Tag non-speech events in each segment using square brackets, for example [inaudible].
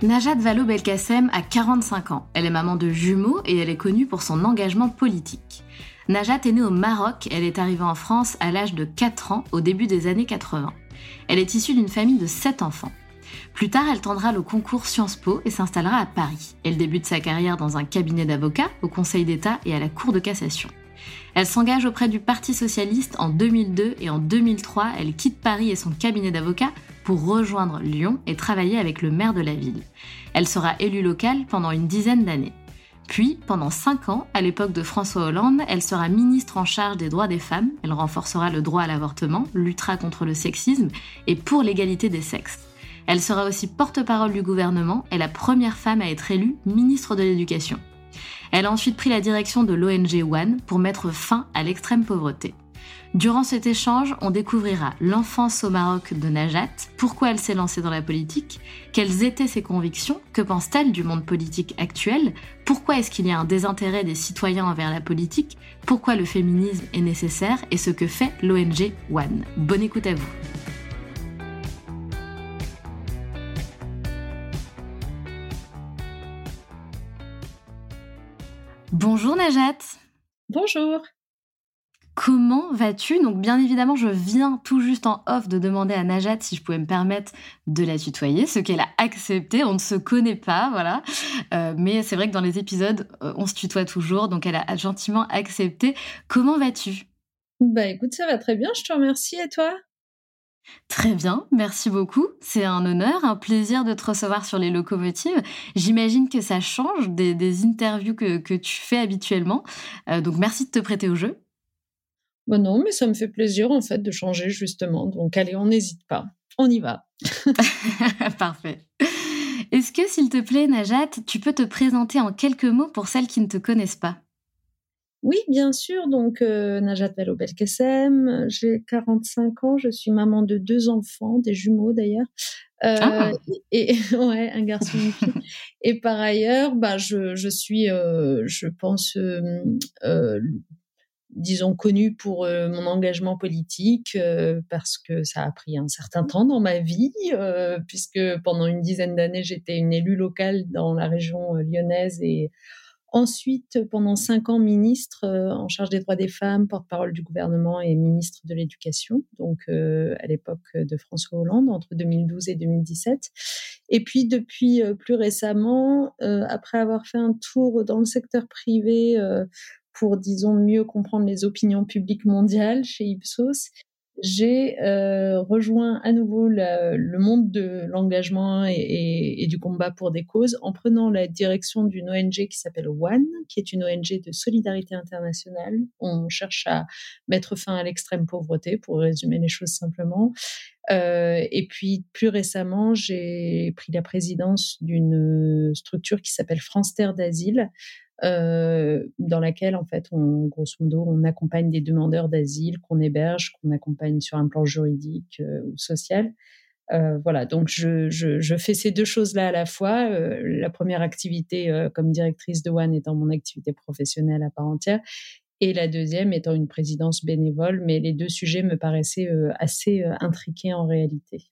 Najat Vallaud-Belkacem a 45 ans. Elle est maman de jumeaux et elle est connue pour son engagement politique. Najat est née au Maroc, elle est arrivée en France à l'âge de 4 ans au début des années 80. Elle est issue d'une famille de 7 enfants. Plus tard, elle tendra le concours Sciences Po et s'installera à Paris. Elle débute sa carrière dans un cabinet d'avocats, au Conseil d'État et à la Cour de cassation. Elle s'engage auprès du Parti socialiste en 2002 et en 2003, elle quitte Paris et son cabinet d'avocats pour rejoindre Lyon et travailler avec le maire de la ville. Elle sera élue locale pendant une dizaine d'années. Puis, pendant cinq ans, à l'époque de François Hollande, elle sera ministre en charge des droits des femmes, elle renforcera le droit à l'avortement, luttera contre le sexisme et pour l'égalité des sexes. Elle sera aussi porte-parole du gouvernement et la première femme à être élue ministre de l'Éducation. Elle a ensuite pris la direction de l'ONG One pour mettre fin à l'extrême pauvreté. Durant cet échange, on découvrira l'enfance au Maroc de Najat, pourquoi elle s'est lancée dans la politique, quelles étaient ses convictions, que pense-t-elle du monde politique actuel, pourquoi est-ce qu'il y a un désintérêt des citoyens envers la politique, pourquoi le féminisme est nécessaire et ce que fait l'ONG One. Bonne écoute à vous. Bonjour Najat. Bonjour. Comment vas-tu? Donc bien évidemment, je viens tout juste en off de demander à Najat si je pouvais me permettre de la tutoyer, ce qu'elle a accepté. On ne se connaît pas, voilà. Euh, mais c'est vrai que dans les épisodes, euh, on se tutoie toujours, donc elle a gentiment accepté. Comment vas-tu? Bah écoute, ça va très bien, je te remercie. Et toi? Très bien, merci beaucoup. C'est un honneur, un plaisir de te recevoir sur les locomotives. J'imagine que ça change des, interviews que, tu fais habituellement. Euh, donc merci de te prêter au jeu. Bon non, mais ça me fait plaisir en fait de changer justement. Donc allez, on n'hésite pas. On y va. [laughs] Parfait. Est-ce que, s'il te plaît, Najat, tu peux te présenter en quelques mots pour celles qui ne te connaissent pas? Oui, bien sûr. Donc, euh, Najat Vallaud-Belkacem, j'ai 45 ans, je suis maman de deux enfants, des jumeaux d'ailleurs. Euh, ah. et, [laughs] ouais, un garçon et une fille. et par ailleurs, bah, je, je suis, euh, je pense, euh, euh, disons, connue pour euh, mon engagement politique, parce que ça a pris un certain temps dans ma vie, puisque pendant une dizaine d'années, j'étais une élue locale dans la région lyonnaise et Ensuite, pendant cinq ans, ministre euh, en charge des droits des femmes, porte-parole du gouvernement et ministre de l'Éducation, donc euh, à l'époque de François Hollande, entre 2012 et 2017. Et puis depuis euh, plus récemment, après avoir fait un tour dans le secteur privé pour, disons, mieux comprendre les opinions publiques mondiales chez Ipsos, j'ai euh, rejoint à nouveau le monde de l'engagement et, du combat pour des causes en prenant la direction d'une ONG qui s'appelle One, qui est une ONG de solidarité internationale. On cherche à mettre fin à l'extrême pauvreté, pour résumer les choses simplement. Euh, et puis plus récemment, j'ai pris la présidence d'une structure qui s'appelle France Terre d'Asile, dans laquelle, en fait, on, grosso modo, on accompagne des demandeurs d'asile qu'on héberge, qu'on accompagne sur un plan juridique ou social. voilà, donc je, fais ces deux choses-là à la fois. la première activité comme directrice de One étant mon activité professionnelle à part entière, et la deuxième étant une présidence bénévole, mais les deux sujets me paraissaient assez intriqués en réalité.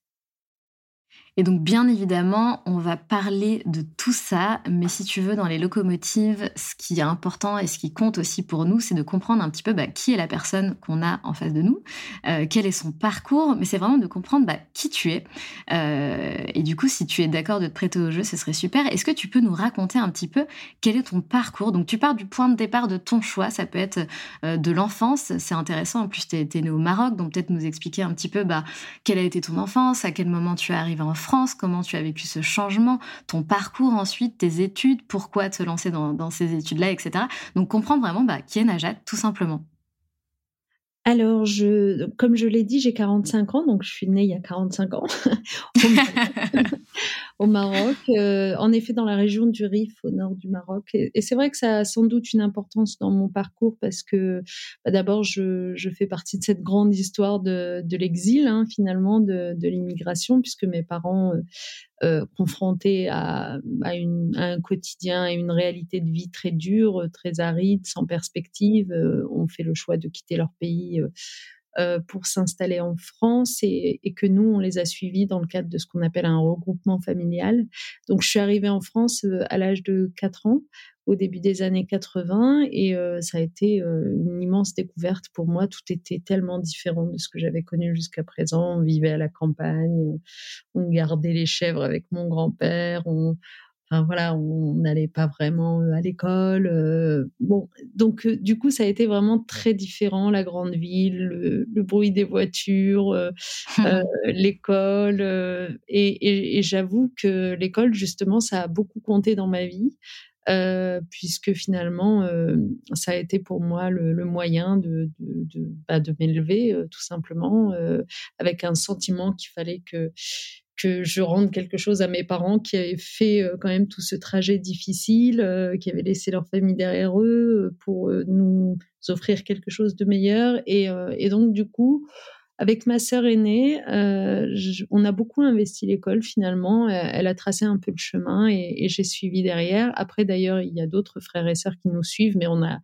Et donc, bien évidemment, on va parler de tout ça, mais si tu veux, dans les locomotives, ce qui est important et ce qui compte aussi pour nous, c'est de comprendre un petit peu bah, qui est la personne qu'on a en face de nous, euh, quel est son parcours, mais c'est vraiment de comprendre bah, qui tu es. Euh, et du coup, si tu es d'accord de te prêter au jeu, ce serait super. Est-ce que tu peux nous raconter un petit peu quel est ton parcours? Donc, tu pars du point de départ de ton choix, ça peut être euh, de l'enfance, c'est intéressant. En plus, tu es, né au Maroc, donc peut-être nous expliquer un petit peu bah, quelle a été ton enfance, à quel moment tu es arrivé en France, comment tu as vécu ce changement, ton parcours ensuite, tes études, pourquoi te lancer dans, ces études-là, etc. Donc comprendre vraiment bah, qui est Najat, tout simplement. Alors, je, comme je l'ai dit, j'ai 45 ans, donc je suis née il y a 45 ans [laughs] [laughs] au Maroc, euh, en effet dans la région du Rif, au nord du Maroc. Et, c'est vrai que ça a sans doute une importance dans mon parcours parce que bah, d'abord, je, je, fais partie de cette grande histoire de, de l'exil, hein, finalement, de, de l'immigration, puisque mes parents euh, euh, confrontés à, à, une, un quotidien et une réalité de vie très dure, très aride, sans perspective, euh, ont fait le choix de quitter leur pays euh, pour s'installer en France et, que nous, on les a suivis dans le cadre de ce qu'on appelle un regroupement familial. Donc, je suis arrivée en France à l'âge de 4 ans au début des années 80 et euh, ça a été euh, une immense découverte pour moi. Tout était tellement différent de ce que j'avais connu jusqu'à présent. On vivait à la campagne, on gardait les chèvres avec mon grand-père, on, Enfin voilà, on n'allait pas vraiment à l'école. bon, donc du coup, ça a été vraiment très différent la grande ville, le, bruit des voitures, [laughs] l'école. et j'avoue que l'école, justement, ça a beaucoup compté dans ma vie. Puisque finalement, ça a été pour moi le, moyen de, de, de, bah, de m'élever, tout simplement, avec un sentiment qu'il fallait que que je rende quelque chose à mes parents qui avaient fait quand même tout ce trajet difficile, qui avaient laissé leur famille derrière eux pour nous offrir quelque chose de meilleur. Et, et donc, du coup, avec ma sœur aînée, euh, on a beaucoup investi l'école finalement. Elle, a tracé un peu le chemin et, j'ai suivi derrière. Après, d'ailleurs, il y a d'autres frères et sœurs qui nous suivent, mais on a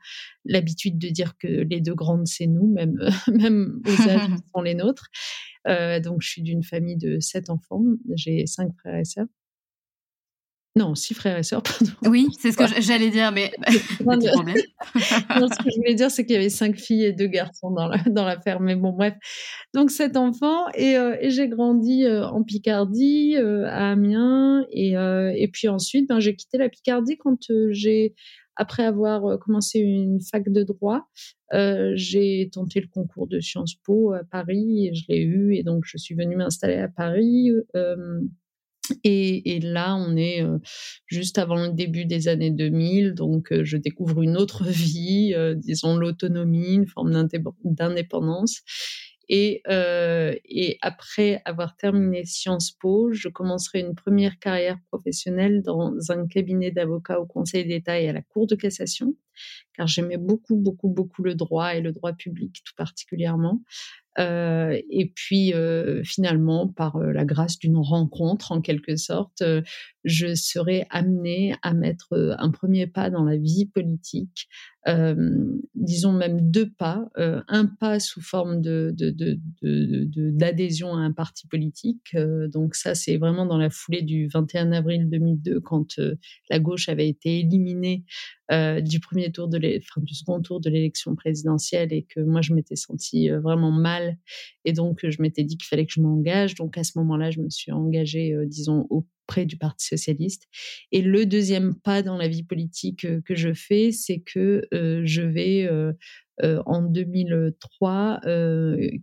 l'habitude de dire que les deux grandes, c'est nous, même, [laughs] même aux âges [laughs] qui sont les nôtres. Euh, donc, je suis d'une famille de sept enfants. J'ai cinq frères et sœurs. Non, six frères et sœurs, [laughs] pardon. Oui, c'est ce que j'allais dire, mais [laughs] [laughs] problème. non, ce que je voulais dire, c'est qu'il y avait cinq filles et deux garçons dans la, dans ferme. Mais bon, bref. Donc, sept enfants. Et, euh, et j'ai grandi euh, en Picardie, euh, à Amiens. Et, et puis ensuite, ben, j'ai quitté la Picardie quand j'ai, après avoir commencé une fac de droit, j'ai tenté le concours de Sciences Po à Paris et je l'ai eu. Et donc, je suis venue m'installer à Paris et, là, on est euh, juste avant le début des années 2000, donc euh, je découvre une autre [laughs] vie, euh, disons l'autonomie, une forme d'indépendance. Et, et, après avoir terminé Sciences Po, je commencerai une première carrière professionnelle dans un cabinet d'avocats au Conseil d'État et à la Cour de cassation, car j'aimais beaucoup, beaucoup, beaucoup le droit et le droit public tout particulièrement. Euh, et puis euh, finalement, par euh, la grâce d'une rencontre en quelque sorte, je serai amenée à mettre un premier pas dans la vie politique, disons même deux pas, un pas sous forme de, d'adhésion à un parti politique. donc ça, c'est vraiment dans la foulée du 21 avril 2002, quand la gauche avait été éliminée du premier tour de enfin, du second tour de l'élection présidentielle et que moi je m'étais sentie vraiment mal et donc je m'étais dit qu'il fallait que je m'engage. Donc à ce moment-là, je me suis engagée, disons, au près du Parti socialiste. Et le deuxième pas dans la vie politique euh, que je fais, c'est que euh, je vais euh, en 2003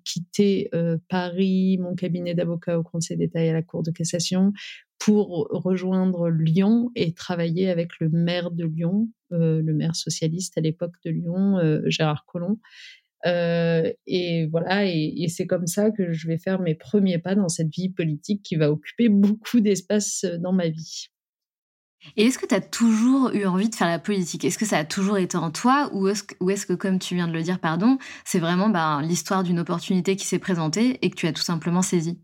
quitter Paris, mon cabinet d'avocat au Conseil d'État et à la Cour de cassation pour rejoindre Lyon et travailler avec le maire de Lyon, le maire socialiste à l'époque de Lyon, Gérard Collomb, euh, et voilà, et, c'est comme ça que je vais faire mes premiers pas dans cette vie politique qui va occuper [laughs] beaucoup d'espace euh, dans ma vie. Et est-ce que tu as toujours eu envie de faire la politique? Est-ce que ça a toujours été en toi? Ou est-ce que, comme tu viens de le dire, pardon, c'est vraiment ben, l'histoire d'une opportunité qui s'est présentée et que tu as tout simplement saisi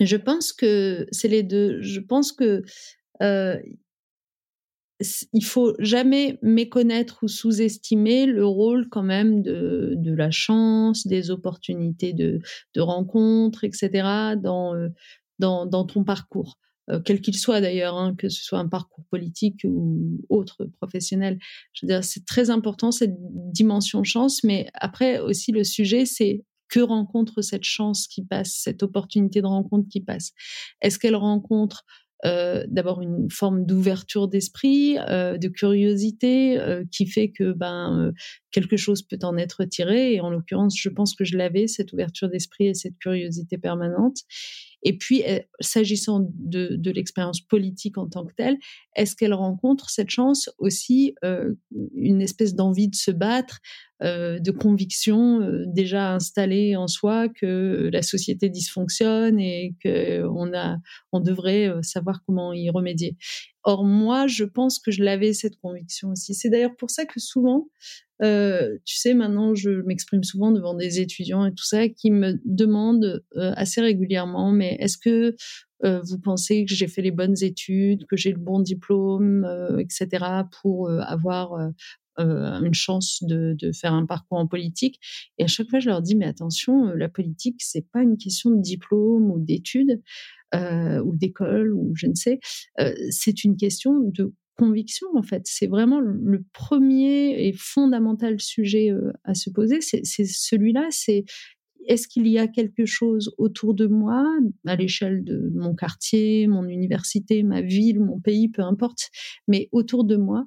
Je pense que c'est les deux. Je pense que il faut jamais méconnaître ou sous-estimer le rôle quand même de, de, la chance, des opportunités de, de rencontres, etc. dans, dans, dans ton parcours. Quel qu'il soit d'ailleurs, hein, que ce soit un parcours politique ou autre professionnel. Je veux dire, c'est très important cette dimension chance, mais après aussi le sujet, c'est que rencontre cette chance qui passe, cette opportunité de rencontre qui passe? Est-ce qu'elle rencontre euh, d'abord une forme d'ouverture d'esprit, euh, de curiosité, euh, qui fait que ben quelque chose peut en être tiré? Et en l'occurrence, je pense que je l'avais cette ouverture d'esprit et cette curiosité permanente. Et puis, s'agissant de, l'expérience politique en tant que telle, est-ce qu'elle rencontre cette chance aussi une espèce d'envie de se battre, de conviction euh, déjà installée en soi que la société dysfonctionne et qu'on a, on devrait euh, savoir comment y remédier. Or moi, je pense que je l'avais cette conviction aussi. C'est d'ailleurs pour ça que souvent, euh, tu sais, maintenant, je m'exprime souvent devant des étudiants et tout ça qui me demandent assez régulièrement, mais est-ce que vous pensez que j'ai fait les bonnes études, que j'ai le bon diplôme, etc., pour avoir euh, une chance de, faire un parcours en politique. Et à chaque fois, je leur dis, mais attention, euh, la politique, c'est pas une question de diplôme ou d'études euh, ou d'école ou je ne sais. C'est une question de conviction, en fait. C'est vraiment le premier et fondamental sujet à se poser. C'est celui-là, c'est est-ce qu'il y a quelque chose autour de moi, à l'échelle de mon quartier, mon université, ma ville, mon pays, peu importe, mais autour de moi,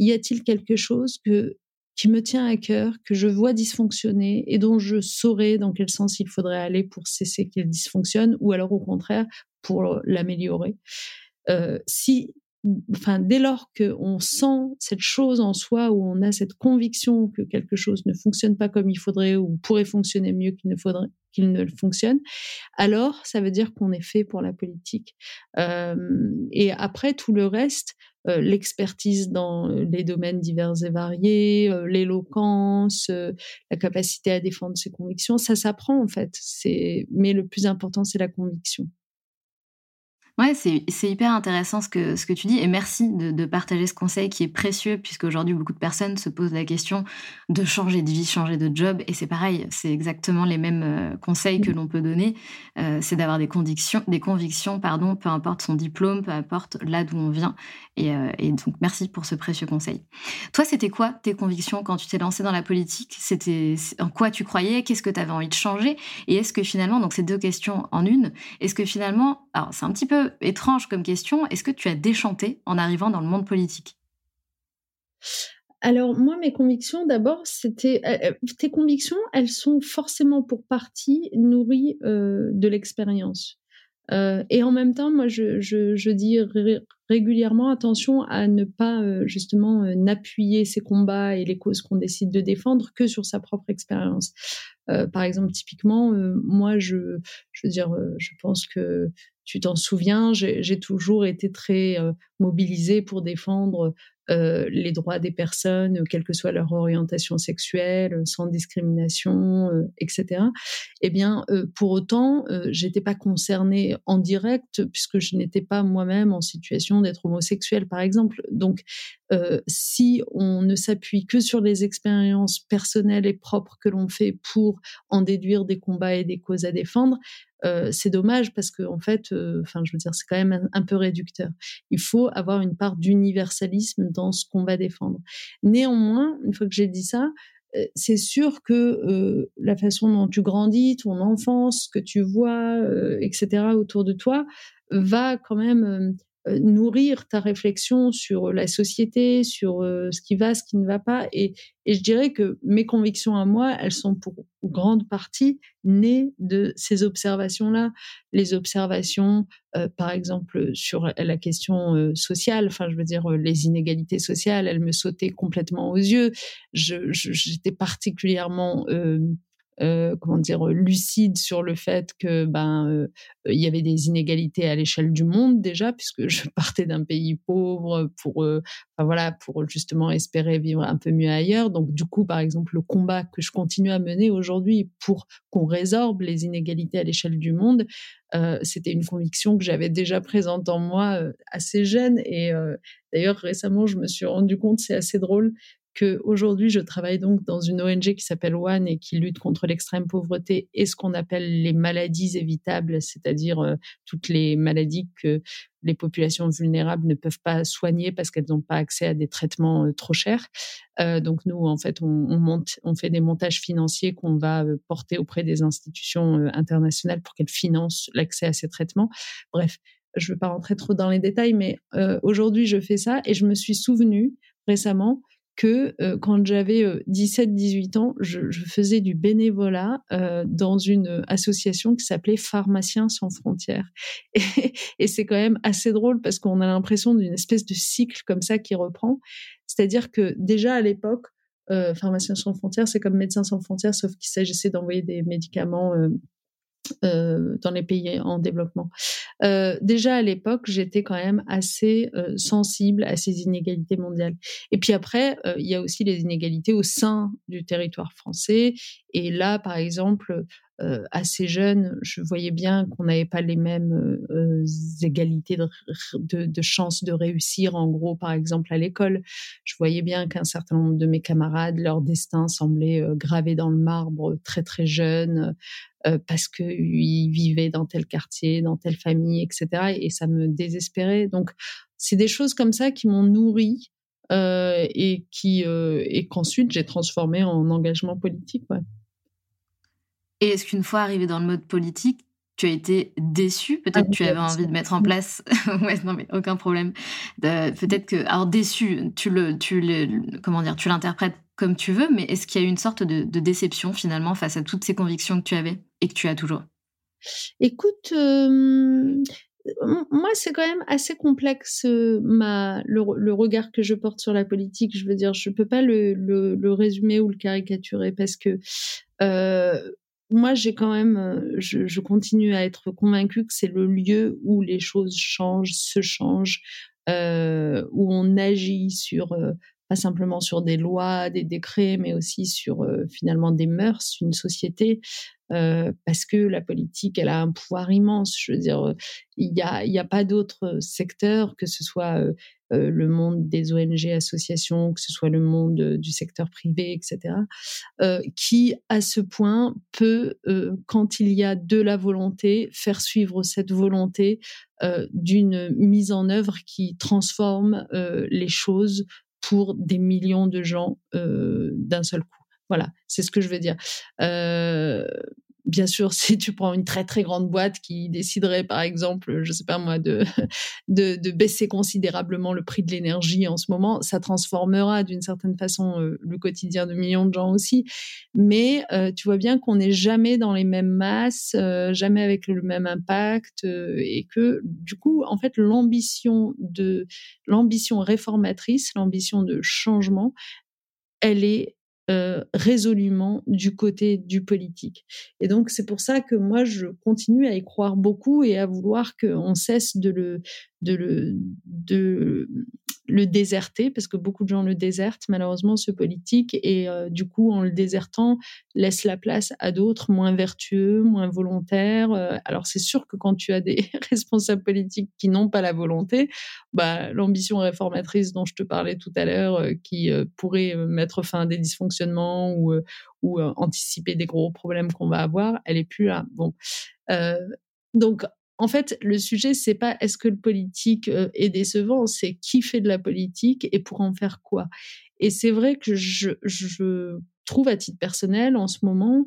y a-t-il quelque chose que, qui me tient à cœur, que je vois dysfonctionner et dont je saurais dans quel sens il faudrait aller pour cesser qu'elle dysfonctionne ou alors au contraire pour l'améliorer? Euh, si, enfin, dès lors qu'on sent cette chose en soi où on a cette conviction que quelque chose ne fonctionne pas comme il faudrait ou pourrait fonctionner mieux qu'il ne faudrait qu'il ne fonctionne, alors ça veut dire qu'on est fait pour la politique. Euh, et après tout le reste, l'expertise dans euh, les domaines divers et variés, euh, l'éloquence, la capacité à défendre ses convictions, ça s'apprend en fait. C'est mais le plus important c'est la conviction. Ouais, c'est hyper intéressant ce que, ce que tu dis et merci de, de partager ce conseil qui est précieux puisque aujourd'hui beaucoup de personnes se posent la question de changer de vie, changer de job et c'est pareil, c'est exactement les mêmes euh, conseils que mmh. l'on peut donner, euh, c'est d'avoir des convictions, des convictions, pardon, peu importe son diplôme, peu importe là d'où on vient et, euh, et, donc merci pour ce précieux conseil. Toi, c'était quoi tes convictions quand tu t'es lancé dans la politique? C'était en quoi tu croyais? Qu'est-ce que tu avais envie de changer? Et est-ce que finalement, donc ces deux questions en une, est-ce que finalement, alors c'est un petit peu étrange comme question. Est-ce que tu as déchanté en arrivant dans le monde politique? Alors moi, mes convictions, d'abord, c'était euh, euh, tes convictions, elles sont forcément pour partie nourries euh, de l'expérience. Et en même temps, moi, je, dis régulièrement attention à ne pas justement n'appuyer ces combats et les causes qu'on décide de défendre que sur sa propre expérience. par exemple, typiquement, moi, je, veux dire, je pense que tu t'en souviens, j'ai toujours été très euh, mobilisée pour défendre euh, les droits des personnes, quelle que soit leur orientation sexuelle, sans discrimination, euh, etc. Eh bien, pour autant, j'étais pas concernée en direct puisque je n'étais pas moi-même en situation d'être homosexuelle, par exemple. Donc, si on ne s'appuie que sur les expériences personnelles et propres que l'on fait pour en déduire des combats et des causes à défendre, euh, c'est dommage parce que en fait, euh, enfin, je veux dire, c'est quand même un, peu réducteur. Il faut avoir une part d'universalisme dans ce qu'on va défendre. Néanmoins, une fois que j'ai dit ça, euh, c'est sûr que la façon dont tu grandis, ton enfance, ce que tu vois, etc. autour de toi, va quand même euh, nourrir ta réflexion sur la société, sur euh, ce qui va, ce qui ne va pas. Et, et, je dirais que mes convictions à moi, elles sont pour grande partie nées de ces observations-là. Les observations, euh, par exemple, sur la question sociale, enfin, je veux dire, les inégalités sociales, elles me sautaient complètement aux yeux. J'étais particulièrement euh, comment dire, lucide sur le fait que ben euh, il y avait des inégalités à l'échelle du monde déjà, puisque [laughs] je partais d'un pays pauvre pour, euh, voilà, pour justement espérer vivre un peu mieux ailleurs. Donc du coup, par exemple, le combat que je continue à mener aujourd'hui pour qu'on résorbe les inégalités à l'échelle du monde, euh, c'était une conviction que j'avais déjà présente en moi assez jeune. Et d'ailleurs, récemment, je me suis rendu compte, c'est assez drôle, Aujourd'hui, je travaille donc dans une ONG qui s'appelle One et qui lutte contre l'extrême pauvreté et ce qu'on appelle les maladies évitables, c'est-à-dire euh, toutes les maladies que les populations vulnérables ne peuvent pas soigner parce qu'elles n'ont pas accès à des traitements euh, trop chers. Euh, donc nous, en fait, on, on, fait des montages financiers qu'on va porter auprès des institutions internationales pour qu'elles financent l'accès à ces traitements. Bref, je ne vais pas rentrer trop dans les détails, mais aujourd'hui, je fais ça et je me suis souvenu récemment euh, quand j'avais 17-18 euh, ans, je, faisais du bénévolat euh, dans une association qui s'appelait Pharmaciens sans frontières. [laughs] Et, c'est quand même assez drôle parce qu'on a l'impression d'une espèce de cycle comme ça qui reprend. C'est-à-dire que déjà à l'époque, Pharmaciens sans frontières, c'est comme Médecins sans frontières, sauf qu'il s'agissait d'envoyer des médicaments euh, dans les pays en développement. Euh, déjà à l'époque, j'étais quand même assez euh, sensible à ces inégalités mondiales. Et puis après, il y a aussi les inégalités au sein du territoire français. Et là, par exemple, assez jeune, je voyais bien qu'on n'avait pas les mêmes égalités de, chances de réussir, en gros, par exemple, à l'école. Je voyais bien qu'un certain nombre de mes camarades, leur destin semblait gravé dans le marbre très très jeune. Parce qu'ils vivaient dans tel quartier, dans telle famille, etc. Et, ça me désespérait. Donc, c'est des choses comme ça qui m'ont nourri et qui et qu'ensuite j'ai transformé en engagement politique. Et est-ce qu'une fois arrivé dans le mode politique, tu as été déçu? Peut-être que tu avais envie de mettre en place. [laughs] ouais, non, mais aucun problème. Peut-être que, alors déçu, tu le, tu le, comment dire, tu l'interprètes comme tu veux, mais est-ce qu'il y a eu une sorte de, déception finalement face à toutes ces convictions que tu avais et que tu as toujours? Écoute, euh, moi c'est quand même assez complexe ma, le, regard que je porte sur la politique. Je veux dire, je peux pas le, le, résumer ou le caricaturer parce que euh, moi, j'ai quand même, je, je, continue à être convaincue que c'est le lieu où les choses changent, se changent, euh, où on agit sur pas simplement sur des lois, des décrets, mais aussi sur euh, finalement des mœurs, une société, euh, parce que la politique, elle a un pouvoir immense. Je veux dire, il n'y a, a pas d'autre secteur, que ce soit euh, le monde des ONG, associations, que ce soit le monde du secteur privé, etc., qui, à ce point, peut, quand il y a de la volonté, faire suivre cette volonté d'une mise en œuvre qui transforme les choses pour des millions de gens euh, d'un seul coup. Voilà, c'est ce que je veux dire. Euh, bien sûr, [laughs] si tu prends une très très grande boîte qui déciderait, par exemple, je sais pas moi, [laughs] de, de, baisser considérablement le prix de l'énergie en ce moment, ça transformera d'une certaine façon euh, le quotidien de millions de gens aussi. Mais euh, tu vois bien qu'on n'est jamais dans les mêmes masses, euh, jamais avec le même impact, et que du coup, en fait, l'ambition de l'ambition réformatrice, l'ambition de changement, elle est euh, résolument du côté du politique. Et donc c'est pour ça que moi je continue à y croire beaucoup et à vouloir qu'on cesse de le, de le, de le déserter, parce que beaucoup de gens le désertent, malheureusement, ce politique, et euh, du coup, en le désertant, laisse la place à d'autres moins vertueux, moins volontaires. Euh, alors, c'est sûr que quand tu as des [laughs] responsables politiques qui n'ont pas la volonté, bah, l'ambition réformatrice dont je te parlais tout à l'heure, euh, qui pourrait mettre fin à des dysfonctionnements ou, ou anticiper des gros problèmes qu'on va avoir, elle est plus là. Bon. donc, en fait, le sujet, c'est pas est-ce que le politique euh, est décevant, c'est qui fait de la politique et pour en faire quoi. Et c'est vrai que je, je trouve à titre personnel en ce moment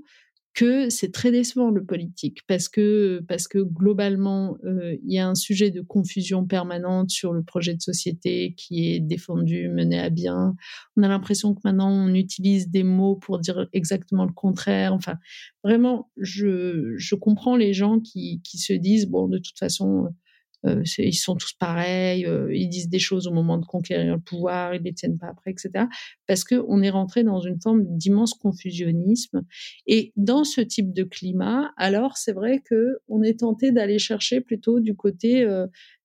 que c'est très décevant le politique parce que parce que globalement euh, il y a un sujet de confusion permanente sur le projet de société qui est défendu mené à bien. On a l'impression que maintenant on utilise des mots pour dire exactement le contraire. Enfin vraiment je je comprends les gens qui qui se disent bon de toute façon ils sont tous pareils, ils disent des choses au moment de conquérir le pouvoir, ils ne les tiennent pas après, etc. Parce qu'on est rentré dans une forme d'immense confusionnisme. Et dans ce type de climat, alors c'est vrai que on est tenté d'aller chercher plutôt du côté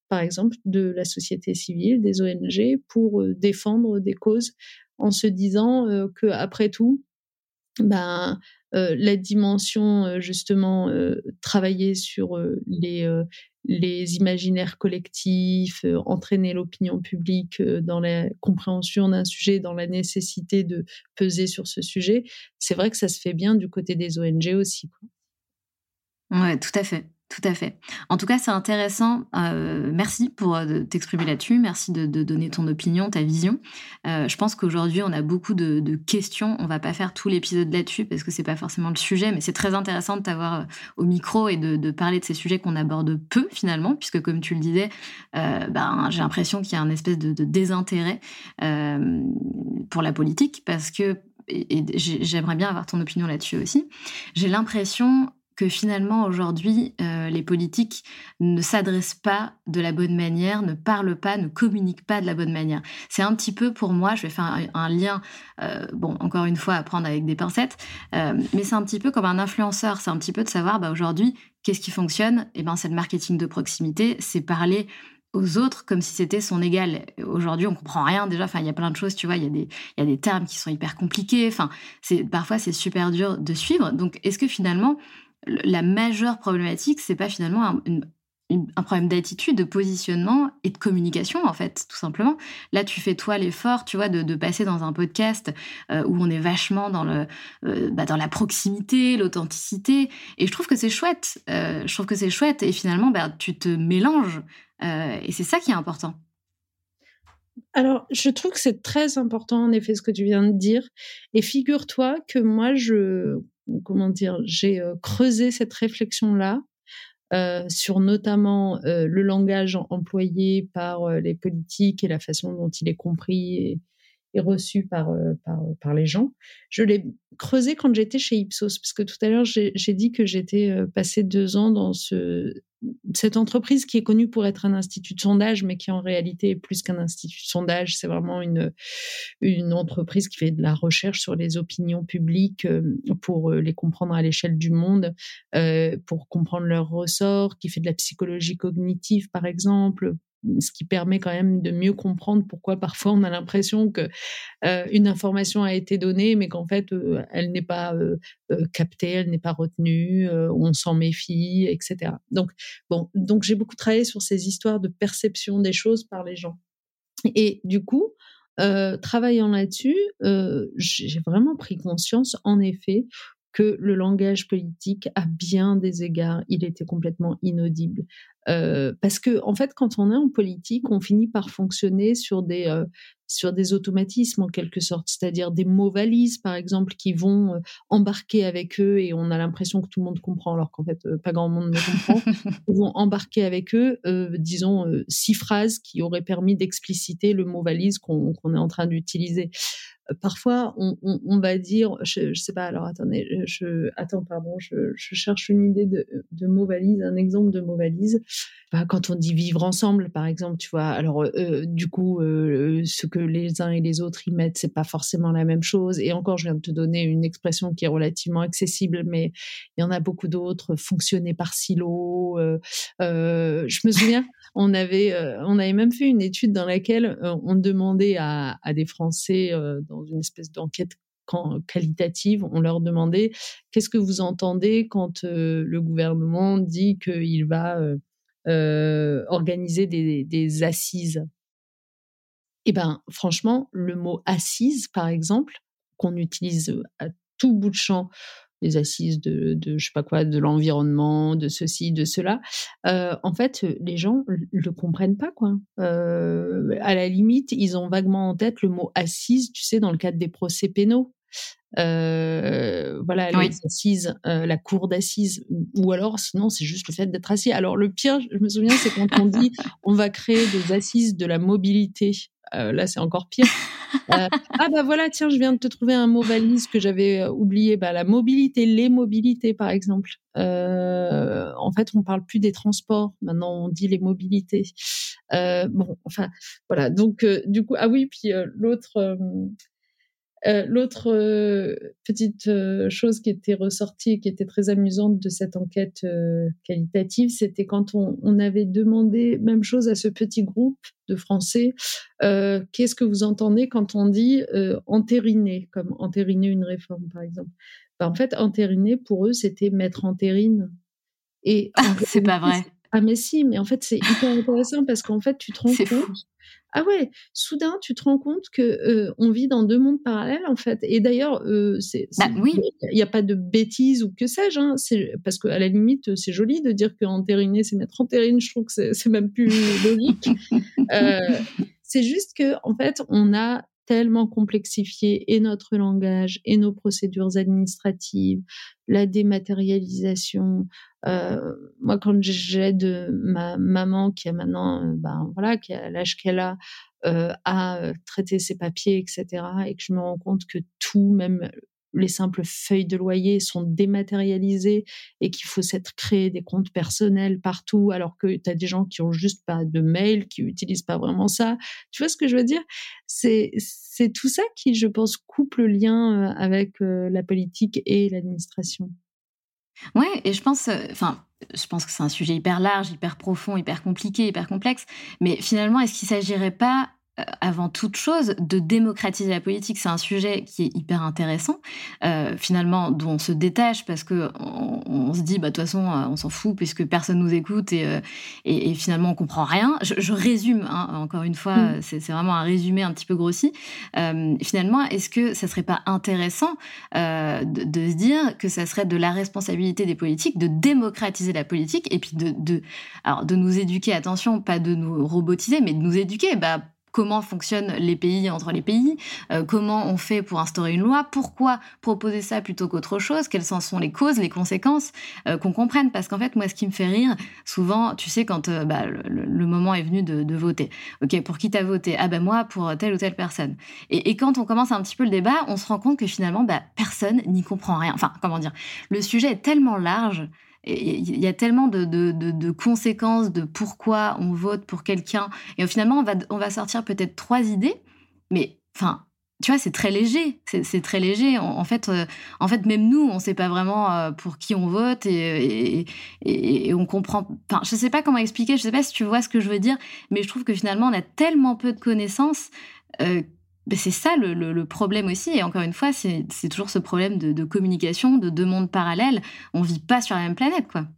par exemple, de la société civile, des ONG, pour défendre des causes en se disant que après tout, ben, la dimension justement travailler sur les les imaginaires collectifs, entraîner l'opinion publique dans la compréhension d'un sujet, dans la nécessité de peser sur ce sujet, c'est vrai que ça se fait bien du côté des ONG aussi. Quoi. Ouais, tout à fait. Tout à fait. En tout cas, c'est intéressant. Euh, merci pour euh, t'exprimer là-dessus. Merci de, donner ton opinion, ta vision. Euh, je pense qu'aujourd'hui, on a beaucoup de, questions. On va pas faire tout l'épisode là-dessus parce que c'est pas forcément le sujet, mais c'est très intéressant de t'avoir au micro et de, parler de ces sujets qu'on aborde peu finalement, puisque comme tu le disais, ben, j'ai l'impression qu'il y a un espèce de, désintérêt pour la politique parce que et j'aimerais bien avoir ton opinion là-dessus aussi. J'ai l'impression que finalement aujourd'hui euh, les politiques ne s'adressent pas de la bonne manière, ne parlent pas, ne communiquent pas de la bonne manière. C'est un petit peu pour moi, je vais faire un, lien, euh, bon encore une fois à prendre avec des pincettes, euh, mais c'est un petit peu comme un influenceur, c'est un petit peu de savoir bah, aujourd'hui qu'est-ce qui fonctionne, et eh ben c'est le marketing de proximité, c'est parler aux autres comme si c'était son égal. Aujourd'hui, on comprend rien déjà. Enfin, il y a plein de choses, tu vois. Il y a des, il y a des termes qui sont hyper compliqués. Enfin, c'est parfois c'est super dur de suivre. Donc, est-ce que finalement, la majeure problématique, c'est pas finalement un, problème d'attitude, de positionnement et de communication, en fait, tout simplement. Là, tu fais toi l'effort, tu vois, de, passer dans un podcast euh, où on est vachement dans, le, euh, bah, dans la proximité, l'authenticité. Et je trouve que c'est chouette. Euh, je trouve que c'est chouette. Et finalement, bah, tu te mélanges. et c'est ça qui est important. Alors, je trouve que c'est très important, en effet, ce que tu viens de dire. Et figure-toi que moi, je comment dire, j'ai euh, creusé cette réflexion-là euh, sur notamment euh, le langage employé par les politiques et la façon dont il est compris et, reçu par, par, par, les gens. Je l'ai creusé quand j'étais chez Ipsos, parce que tout à l'heure, j'ai dit que j'étais passé deux ans dans ce, cette entreprise qui est connue pour être un institut de sondage, mais qui en réalité est plus qu'un institut de sondage, c'est vraiment une, une entreprise qui fait de la recherche sur les opinions publiques euh, pour euh, les comprendre à l'échelle du monde, euh, pour comprendre leurs ressorts, qui fait de la psychologie cognitive, par exemple, ce qui permet quand même de mieux comprendre pourquoi parfois on a l'impression que euh, une information a été donnée, mais qu'en fait euh, elle n'est pas euh, captée, elle n'est pas retenue, on s'en méfie, etc. Donc bon, donc j'ai beaucoup travaillé sur ces histoires de perception des choses par les gens. Et du coup, travaillant là-dessus, j'ai vraiment pris conscience, en effet, que le langage politique, à bien des égards, il était complètement inaudible. Euh, parce que en fait, quand on est en politique, on finit par fonctionner sur des euh, sur des automatismes en quelque sorte, c'est-à-dire des mots valises, par exemple, qui vont euh, embarquer avec eux et on a l'impression que tout le monde comprend, alors qu'en fait, pas grand monde ne comprend. [laughs] Ils vont embarquer avec eux, disons, six phrases qui auraient permis d'expliciter le mot valise qu'on est en train d'utiliser parfois on, on, on, va dire, je, je sais pas, alors attendez, je, attends, pardon, je, je cherche une idée de, de mot valise, un exemple de mot valise. Bah, quand on dit vivre ensemble, par exemple, tu vois, alors euh, du coup, euh, ce que les uns et les autres y mettent, c'est pas forcément la même chose. Et encore, je viens de te donner une expression qui est relativement accessible, mais il y en a beaucoup d'autres. Fonctionner par silo. Euh, je me souviens, [laughs] on avait, on avait même fait une étude dans laquelle on demandait à, à des Français dans dans une espèce d'enquête qualitative, on leur demandait qu'est-ce que vous entendez quand euh, le gouvernement dit qu'il va euh, euh, organiser des, assises? Eh ben, franchement, le mot assise, par exemple, qu'on utilise à tout bout de champ les assises de, de je sais pas quoi, de l'environnement, de ceci, de cela. Euh, en fait, les gens le comprennent pas quoi. Euh, à la limite, ils ont vaguement en tête le mot assise, tu sais, dans le cadre des procès pénaux. Euh, voilà, les assises, euh, la cour d'assises, ou alors sinon c'est juste le fait d'être assis. Alors le pire, je me souviens, c'est quand on dit [laughs] on va créer des assises de la mobilité. Euh, là, c'est encore pire. ah bah voilà, tiens, je viens de te trouver un mot valise que j'avais oublié. Bah la mobilité, les mobilités par exemple. en fait, on parle plus des transports. Maintenant, on dit les mobilités. bon, enfin voilà. Donc du coup, ah oui, puis l'autre euh, l'autre euh, petite euh, chose qui était ressortie et qui était très amusante de cette enquête qualitative, c'était quand on, avait demandé même chose à ce petit groupe de Français, qu'est-ce que vous entendez quand on dit entériner, comme entériner une réforme par exemple. Ben, en fait, entériner pour eux, c'était mettre entérine. Et ah, [laughs] c'est pas vrai. Ah mais si, mais en fait c'est hyper intéressant parce qu'en fait tu te rends compte ah ouais, soudain tu te rends compte que euh, on vit dans deux mondes parallèles en fait. Et d'ailleurs, euh, c'est bah, oui. il n'y a pas de bêtises ou que sais-je. Hein. C'est parce qu'à la limite c'est joli de dire que entériner c'est mettre entérine. Je trouve que c'est même plus logique. [laughs] euh, c'est juste que en fait on a tellement complexifié et notre langage et nos procédures administratives, la dématérialisation. Euh, moi, quand j'aide ma maman qui a maintenant, euh, ben voilà, qui a l'âge qu'elle a, euh, à traiter ses papiers, etc., et que je me rends compte que tout, même les simples feuilles de loyer sont dématérialisées et qu'il faut s'être créé des comptes personnels partout alors que tu as des gens qui ont juste pas de mail, qui utilisent pas vraiment ça. Tu vois ce que je veux dire? C'est c'est tout ça qui je pense coupe le lien euh, avec euh, la politique et l'administration. Ouais, et je pense euh, enfin je pense que c'est un sujet hyper large, hyper profond, hyper compliqué, hyper complexe. Mais finalement, est-ce qu'il s'agirait pas avant toute chose, de démocratiser la politique. C'est un sujet qui est hyper intéressant, euh, finalement, dont on se détache parce que on, se dit, bah, de toute façon, euh, on s'en fout puisque personne nous écoute et, et, finalement, on comprend rien. Je, résume, hein, encore une fois, mm. c'est vraiment un résumé un petit peu grossi. finalement, est-ce que ça serait pas intéressant de, de, se dire que ça serait de la responsabilité des politiques de démocratiser la politique et puis de, de, alors, de nous éduquer, attention, pas de nous robotiser, mais de nous éduquer, bah, comment fonctionnent les pays entre les pays, euh, comment on fait pour instaurer une loi, pourquoi proposer ça plutôt qu'autre chose, quelles en sont les causes, les conséquences, euh, qu'on comprenne. Parce qu'en fait, moi, ce qui me fait rire, souvent, tu sais, quand euh, bah, le, moment est venu de, voter, ok, pour qui t'as voté? Ah ben moi, pour telle ou telle personne. Et, quand on commence un petit peu le débat, on se rend compte que finalement, bah, personne n'y comprend rien. Enfin, comment dire, le sujet est tellement large il y a tellement de, conséquences de pourquoi on vote pour quelqu'un. Et finalement, on va, on va sortir peut-être trois idées, mais enfin, tu vois, c'est très léger. C'est très léger. En, fait, euh, en fait, même nous, on ne sait pas vraiment euh, pour qui on vote et, et, on comprend. Enfin, je ne sais pas comment expliquer. Je ne sais pas si tu vois ce que je veux dire, mais je trouve que finalement, on a tellement peu de connaissances euh, ben, c'est ça le, problème aussi. Et encore une fois, c'est toujours ce problème de, communication, de deux mondes parallèles. On vit pas sur la même planète, quoi.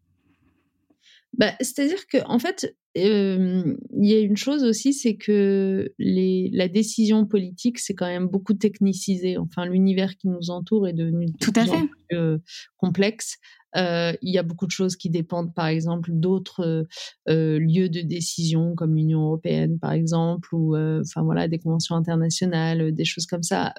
Bah, C'est-à-dire qu'en en fait, il y a une chose aussi, c'est que les, la décision politique, c'est quand même beaucoup technicisé. Enfin, l'univers qui nous entoure est devenu tout à fait euh, complexe. Il y a beaucoup de choses qui dépendent, par exemple, d'autres lieux de décision, comme l'Union européenne, par exemple, ou enfin voilà, des conventions internationales, des choses comme ça,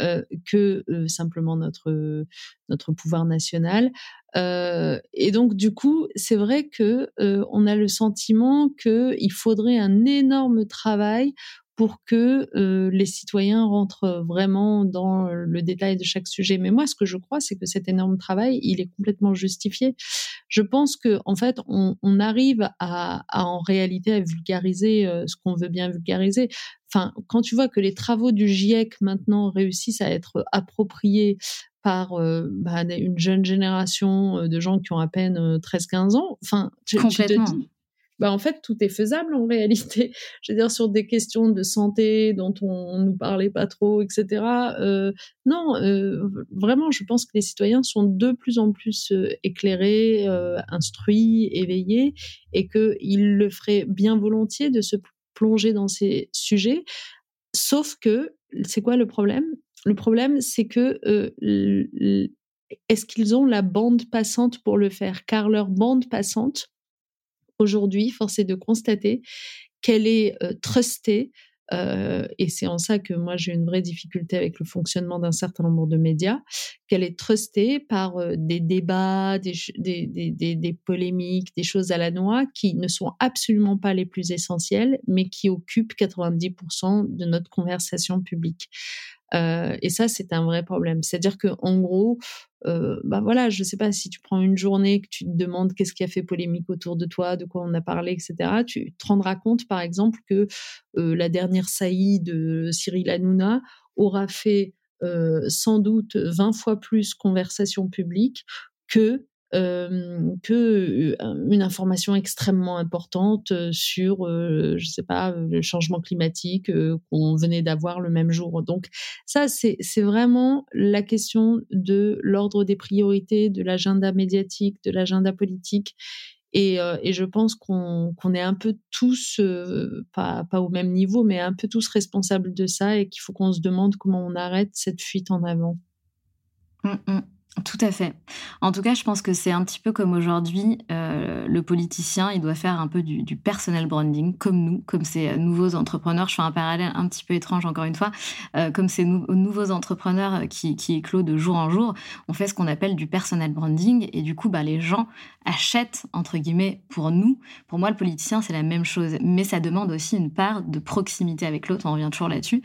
que simplement notre notre pouvoir national. et donc, du coup, c'est vrai que on a le sentiment qu'il faudrait un énorme travail pour que euh, les citoyens rentrent vraiment dans le détail de chaque sujet. Mais moi, ce que je crois, c'est que cet énorme travail, il est complètement justifié. Je pense que en fait, on, on arrive à, à, en réalité à vulgariser euh, ce qu'on veut bien vulgariser. Enfin, quand tu vois que les travaux du GIEC maintenant réussissent à être appropriés par euh, bah, une jeune génération de gens qui ont à peine 13-15 ans. Enfin, tu, Complètement. te dis, bah en fait tout est faisable en réalité. [laughs] Je veux dire sur des questions de santé dont on, nous parlait pas trop, etc. Euh, non, euh, vraiment, je pense que les citoyens sont de plus en plus euh, éclairés, instruits, éveillés, et qu'ils le feraient bien volontiers de se plonger dans ces sujets. Sauf que c'est quoi le problème? Le problème, c'est que est-ce qu'ils ont la bande passante pour le faire? Car leur bande passante aujourd'hui, force est de constater qu'elle est euh, trustée et c'est en ça que moi j'ai une vraie difficulté avec le fonctionnement d'un certain nombre de médias, qu'elle est trustée par des débats, des, des, des, des, polémiques, des choses à la noix qui ne sont absolument pas les plus essentielles, mais qui occupent 90% de notre conversation publique. Et ça, c'est un vrai problème. C'est-à-dire que, en gros, euh, bah voilà, je sais pas si tu prends une journée que tu te demandes qu'est-ce qui a fait polémique autour de toi, de quoi on a parlé, etc. Tu te rendras compte, par exemple, que la dernière saillie de Cyril Hanouna aura fait sans doute 20 fois plus conversation publique que euh, que une information extrêmement importante sur, euh, je sais pas, le changement climatique qu'on venait d'avoir le même jour. Donc ça, c'est vraiment la question de l'ordre des priorités, de l'agenda médiatique, de l'agenda politique. Et, je pense qu'on est un peu tous, pas, pas au même niveau, mais un peu tous responsables de ça et qu'il faut qu'on se demande comment on arrête cette fuite en avant. Mmh, mmh. Tout à fait. En tout cas, je pense que c'est un petit peu comme aujourd'hui, euh, le politicien, il doit faire un peu du, du personal branding, comme nous, comme ces euh, nouveaux entrepreneurs. Je fais un parallèle un petit peu étrange, encore une fois, euh, comme ces nouveaux entrepreneurs qui, qui éclosent de jour en jour, on fait ce qu'on appelle du personal branding, et du coup, bah, les gens achètent, entre guillemets, pour nous. Pour moi, le politicien, c'est la même chose, mais ça demande aussi une part de proximité avec l'autre, on revient toujours là-dessus,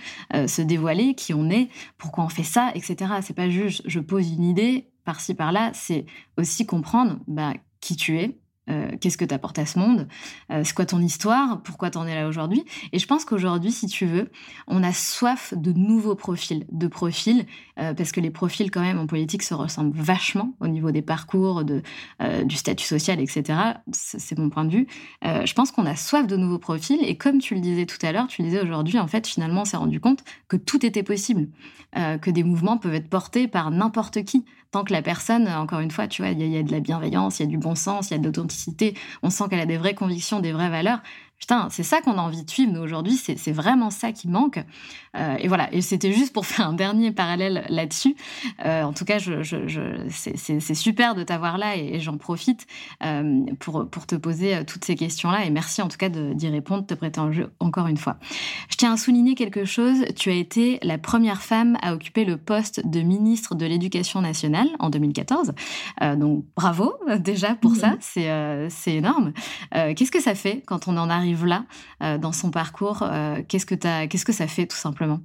se dévoiler, qui on est, pourquoi on fait ça, etc. C'est pas juste, je pose une idée, par-ci par-là, c'est aussi comprendre bah, qui tu es, euh, qu'est-ce que tu apportes à ce monde, euh, c'est quoi ton histoire, pourquoi tu en es là aujourd'hui. Et je pense qu'aujourd'hui, si tu veux, on a soif de nouveaux profils, de profils, euh, parce que les profils quand même en politique se ressemblent vachement au niveau des parcours, de, du statut social, etc. C'est mon point de vue. je pense qu'on a soif de nouveaux profils, et comme tu le disais tout à l'heure, tu le disais aujourd'hui, en fait, finalement, on s'est rendu compte que tout était possible, que des mouvements peuvent être portés par n'importe qui tant que la personne, encore une fois, tu vois, il y, y, a de la bienveillance, il y a du bon sens, il y a de l'authenticité, on sent qu'elle a des vraies convictions, des vraies valeurs. Putain, c'est ça qu'on a envie de suivre, nous, aujourd'hui, c'est vraiment ça qui manque. Euh, et voilà, et c'était juste pour [laughs] faire un dernier parallèle là-dessus. Euh, en tout cas, je, je, je c'est super de t'avoir là et, j'en profite euh, pour, pour te poser toutes ces questions-là. Et merci en tout cas d'y répondre, de te prêter en jeu encore une fois. Je tiens à souligner quelque chose. Tu as été la première femme à occuper le poste de ministre de l'Éducation nationale en 2014. Euh, donc bravo [laughs] déjà pour mmh. ça, c'est énorme. Qu'est-ce que ça fait quand on en arrive là euh, dans son parcours euh, Qu'est-ce que qu'est-ce que ça fait tout simplement?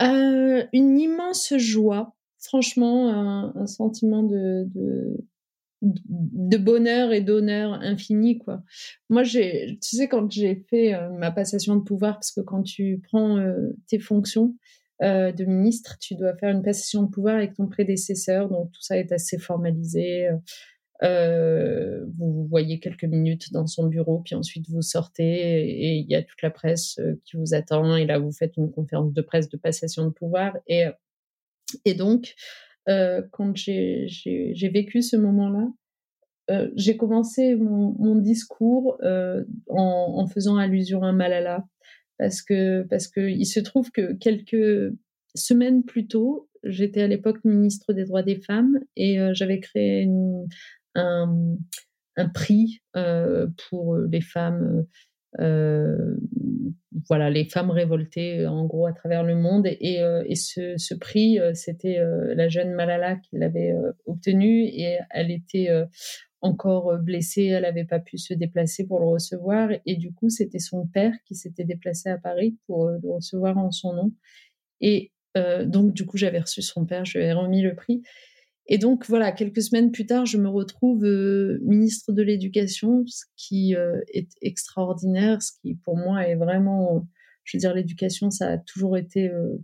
Euh, Une immense joie, franchement, un, sentiment de, de, bonheur et d'honneur infini quoi. Moi j'ai tu sais quand j'ai fait ma passation de pouvoir parce que quand tu prends tes fonctions de ministre, tu dois faire une passation de pouvoir avec ton prédécesseur donc tout ça est assez formalisé euh, vous voyez quelques minutes dans son bureau, puis ensuite vous sortez et il y a toute la presse euh, qui vous attend. Et là, vous faites une conférence de presse de passation de pouvoir. Et, et donc, euh, quand j'ai vécu ce moment-là, euh, j'ai commencé mon, discours euh, en, faisant allusion à Malala parce que parce que il se trouve que quelques semaines plus tôt, j'étais à l'époque ministre des droits des femmes et euh, j'avais créé une, un, prix euh, pour les femmes, euh, voilà, les femmes révoltées en gros à travers le monde. Et, euh, et ce, prix, euh, c'était euh, la jeune Malala qui l'avait obtenu et elle était encore blessée, elle n'avait pas pu se déplacer pour le recevoir. Et du coup, c'était son père qui s'était déplacé à Paris pour le recevoir en son nom. Et donc, du coup, j'avais reçu son père, je lui ai remis le prix. Et donc voilà, quelques semaines plus tard, je me retrouve euh, ministre de l'Éducation, ce qui euh, est extraordinaire, ce qui pour moi est vraiment, je veux dire, l'éducation, ça a toujours été euh,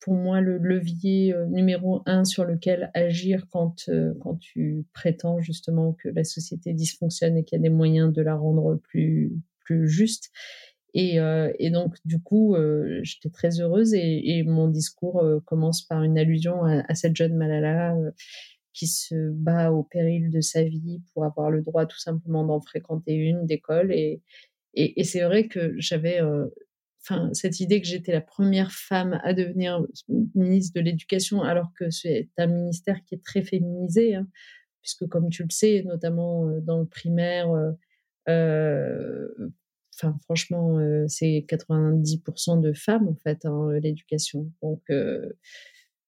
pour moi le levier numéro un sur lequel agir quand quand tu prétends justement que la société dysfonctionne et qu'il y a des moyens de la rendre plus plus juste. Et, euh, et, donc, du coup, euh, j'étais très heureuse et, mon discours euh, commence par une allusion à, cette jeune Malala qui se bat au péril de sa vie pour avoir le droit tout simplement d'en fréquenter une d'école. Et, c'est vrai que j'avais enfin cette idée que j'étais la première femme à devenir ministre de l'Éducation, alors que c'est un ministère qui est très féminisé, hein, puisque comme tu le sais, notamment dans le primaire, enfin, franchement, c'est 90% de femmes, en fait, hein, l'éducation. Donc,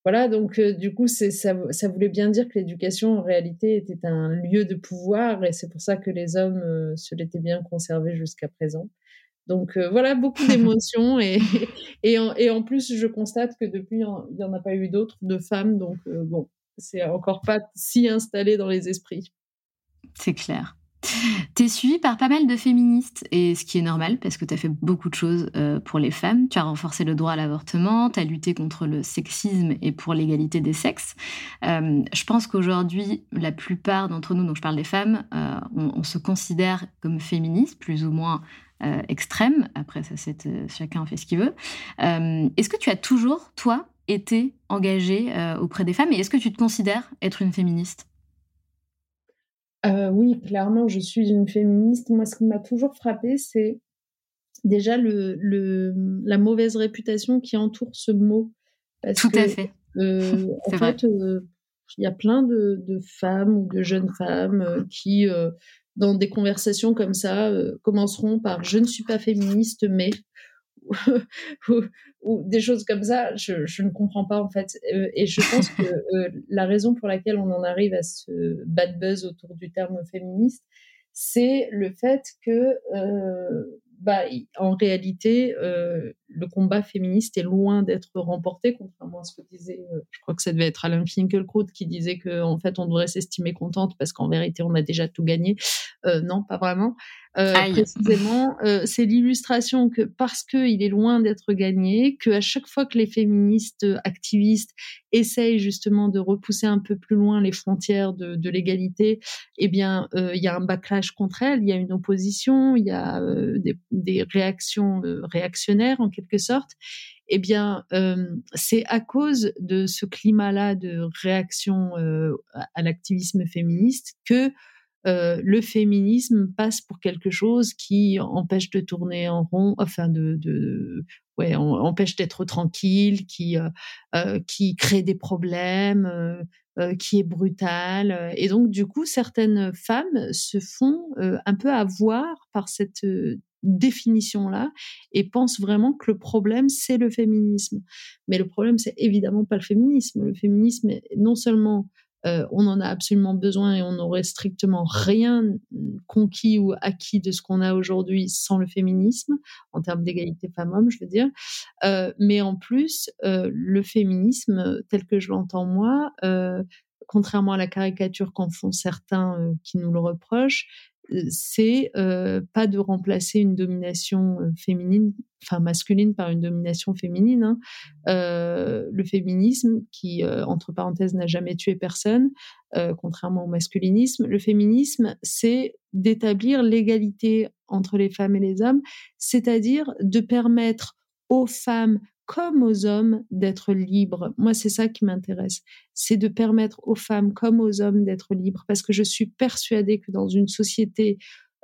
voilà, donc du coup, ça, ça voulait bien dire que l'éducation, en réalité, était un lieu de pouvoir, et c'est pour ça que les hommes se l'étaient bien conservé jusqu'à présent. Donc voilà, beaucoup [laughs] d'émotions, et, [laughs] et, et, en, plus, je constate que depuis, il n'y en a pas eu d'autres de femmes, donc bon, c'est encore pas si installé dans les esprits. C'est clair. Tu es suivie par pas mal de féministes, et ce qui est normal parce que tu as fait beaucoup de choses euh, pour les femmes. Tu as renforcé le droit à l'avortement, tu as lutté contre le sexisme et pour l'égalité des sexes. Euh, je pense qu'aujourd'hui, la plupart d'entre nous, donc je parle des femmes, euh, on, se considère comme féministes, plus ou moins extrêmes. Après, c'est chacun fait ce qu'il veut. est-ce que tu as toujours, toi, été engagée auprès des femmes? Et est-ce que tu te considères être une féministe? Euh, oui, clairement, je suis une féministe. Moi, ce qui m'a toujours frappé, c'est déjà le, le, la mauvaise réputation qui entoure ce mot. Tout à fait. Euh, [laughs] en fait, euh, il y a plein de, de, femmes ou de jeunes femmes qui, dans des conversations comme ça, commenceront par je ne suis pas féministe, mais [laughs] ou, des choses comme ça, je, je, ne comprends pas en fait. Euh, et je pense que [laughs] euh, la raison pour laquelle on en arrive à ce bad buzz autour du terme féministe, c'est le fait que euh, bah, en réalité, euh, le combat féministe est loin d'être remporté, contrairement à ce que disait, euh, je crois que ça devait être Alain Finkielkraut qui disait qu'en en fait, on devrait s'estimer contente parce qu'en vérité, on a déjà tout gagné. Euh, non, pas vraiment. Euh, précisément, euh, c'est l'illustration que parce qu'il est loin d'être gagné, que à chaque fois que les féministes activistes essayent justement de repousser un peu plus loin les frontières de, de l'égalité, eh bien, il y a un backlash contre elles, il y a une opposition, il y a des, des, réactions réactionnaires en quelque sorte. Eh bien, c'est à cause de ce climat-là de réaction à l'activisme féministe que euh, le féminisme passe pour quelque chose qui empêche de tourner en rond, enfin de, de ouais, empêche d'être tranquille, qui euh, euh, qui crée des problèmes, qui est brutal. Et donc du coup, certaines femmes se font un peu avoir par cette définition-là et pensent vraiment que le problème, c'est le féminisme. Mais le problème, c'est évidemment pas le féminisme. Le féminisme, est non seulement euh, on en a absolument besoin et on n'aurait strictement rien conquis ou acquis de ce qu'on a aujourd'hui sans le féminisme, en termes d'égalité femmes-hommes, je veux dire. Euh, mais en plus, euh, le féminisme, tel que je l'entends moi, contrairement à la caricature qu'en font certains qui nous le reprochent, c'est euh, pas de remplacer une domination euh, féminine, enfin masculine par une domination féminine. Hein. Euh, le féminisme, qui entre parenthèses n'a jamais tué personne, contrairement au masculinisme, le féminisme, c'est d'établir l'égalité entre les femmes et les hommes, c'est-à-dire de permettre aux femmes comme aux hommes d'être libres. Moi, c'est ça qui m'intéresse. C'est de permettre aux femmes comme aux hommes d'être libres parce que je suis persuadée que dans une société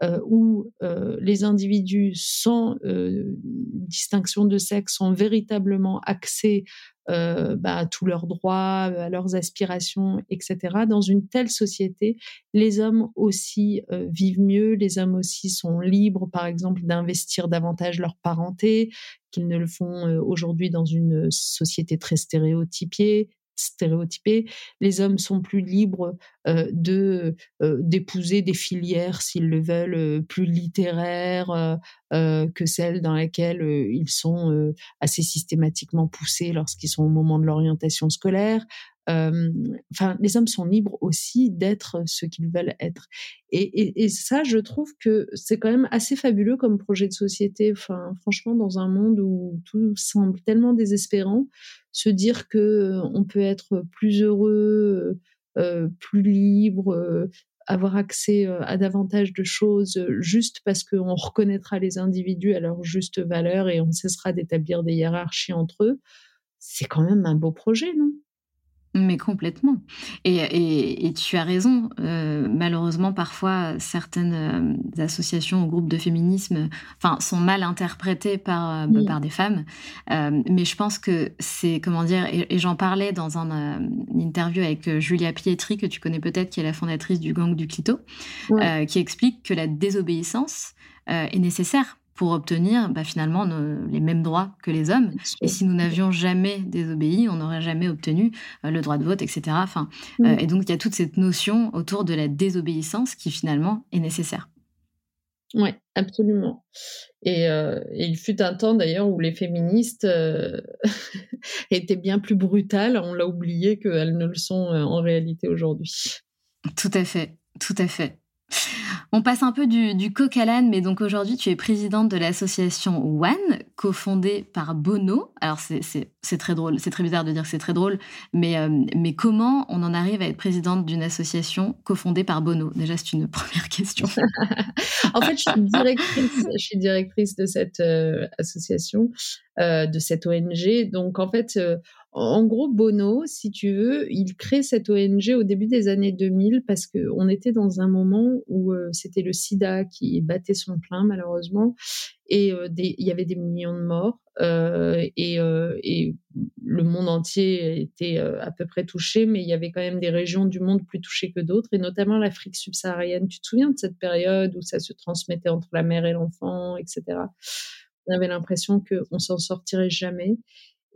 euh, où euh, les individus sans euh, distinction de sexe ont véritablement accès euh, bah, tous leurs droits, à leurs aspirations, etc. Dans une telle société, les hommes aussi vivent mieux, les hommes aussi sont libres, par exemple, d'investir davantage leur parenté, qu'ils ne le font aujourd'hui dans une société très stéréotypée, stéréotypés. Les hommes sont plus libres euh, de euh, d'épouser des filières s'ils le veulent euh, plus littéraires que celles dans lesquelles ils sont assez systématiquement poussés lorsqu'ils sont au moment de l'orientation scolaire. Enfin, les hommes sont libres aussi d'être ce qu'ils veulent être. Et, ça, je trouve que c'est quand même assez fabuleux comme projet de société. Enfin, franchement, dans un monde où tout semble tellement désespérant, se dire que euh, on peut être plus heureux, euh, euh, plus libre, avoir accès à davantage de choses juste parce qu'on reconnaîtra les individus à leur juste valeur et on cessera d'établir des hiérarchies entre eux, c'est quand même un beau projet, non? Mais complètement. Et, tu as raison. Euh, malheureusement, parfois, certaines euh, associations ou groupes de féminisme enfin, sont mal interprétés par, euh, par des femmes. mais je pense que c'est, comment dire, et, j'en parlais dans un, une interview avec Julia Pietri, que tu connais peut-être, qui est la fondatrice du gang du Clito, qui explique que la désobéissance est nécessaire pour obtenir bah, finalement les mêmes droits que les hommes. Et si nous n'avions jamais désobéi, on n'aurait jamais obtenu euh, le droit de vote, etc. Enfin, mm. euh, et donc il y a toute cette notion autour de la désobéissance qui finalement est nécessaire. Oui, absolument. Et, euh, il fut un temps d'ailleurs où les féministes [laughs] étaient bien plus brutales. On l'a oublié qu'elles ne le sont en réalité aujourd'hui. Tout à fait, tout à fait. On passe un peu du, coq à l'âne, mais donc aujourd'hui, tu es présidente de l'association One, cofondée par Bono. Alors, c'est très drôle, c'est très bizarre de dire que c'est très drôle, mais, euh, mais comment on en arrive à être présidente d'une association cofondée par Bono? Déjà, c'est une [laughs] première question. [laughs] en fait, je suis directrice, je suis directrice de cette euh, association, euh, de cette ONG. Donc, en fait, en gros, Bono, si tu veux, il crée cette ONG au début des années 2000 parce qu'on était dans un moment où euh, c'était le sida qui battait son plein, malheureusement, et euh, il y avait des millions de morts, euh, et, le monde entier était à peu près touché, mais il y avait quand même des régions du monde plus touchées que d'autres, et notamment l'Afrique subsaharienne. Tu te souviens de cette période où ça se transmettait entre la mère et l'enfant, etc. On avait l'impression qu'on s'en sortirait jamais.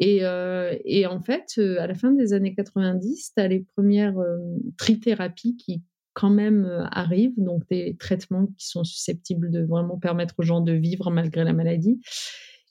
Euh, et, en fait, euh, à la fin des années 90, tu as les premières euh, trithérapies qui quand même arrivent, donc des traitements qui sont susceptibles de vraiment permettre aux gens de vivre malgré la maladie.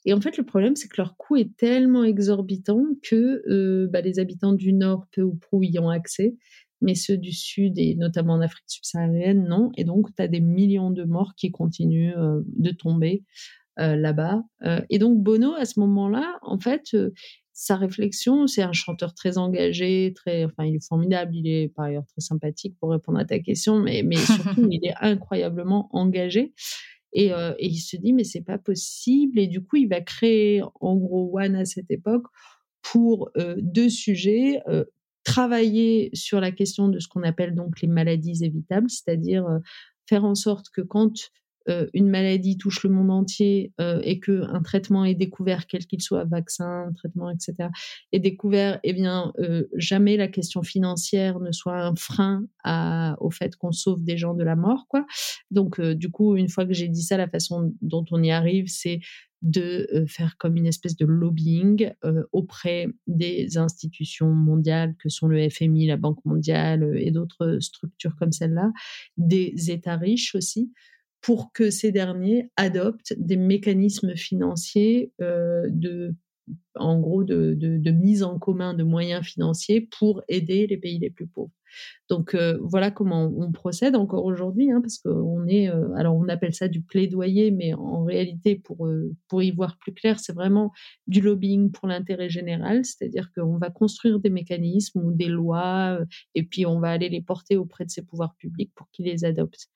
Et en fait, le problème, c'est que leur coût est tellement exorbitant que bah, les habitants du Nord, peu ou prou, y ont accès, mais ceux du Sud, et notamment en Afrique subsaharienne, non. Et donc, tu as des millions de morts qui continuent de tomber euh, là-bas. Euh, et donc Bono, à ce moment-là, en fait, euh, sa réflexion, c'est un chanteur très engagé, très, enfin, il est formidable, il est par ailleurs très sympathique pour répondre à ta question, mais, mais surtout, [laughs] il est incroyablement engagé. Et, et, il se dit, mais c'est pas possible. Et du coup, il va créer, en gros, One à cette époque pour deux sujets. travailler sur la question de ce qu'on appelle donc les maladies évitables, c'est-à-dire faire en sorte que quand euh, une maladie touche le monde entier euh, et que un traitement est découvert, quel qu'il soit, vaccin, traitement, etc., est découvert, eh bien, euh, jamais la question financière ne soit un frein au fait qu'on sauve des gens de la mort, quoi. Donc, du coup, une fois que j'ai dit ça, la façon dont on y arrive, c'est de faire comme une espèce de lobbying auprès des institutions mondiales que sont le FMI, la Banque mondiale et d'autres structures comme celle-là, des États riches aussi, pour que ces derniers adoptent des mécanismes financiers euh, de en gros de, de, mise en commun de moyens financiers pour aider les pays les plus pauvres. Donc euh, voilà comment on procède encore aujourd'hui, hein, parce qu'on est, euh, alors on appelle ça du plaidoyer, mais en réalité pour pour y voir plus clair, c'est vraiment du lobbying pour l'intérêt général, c'est-à-dire qu'on va construire des mécanismes ou des lois, et puis on va aller les porter auprès de ces pouvoirs publics pour qu'ils les adoptent.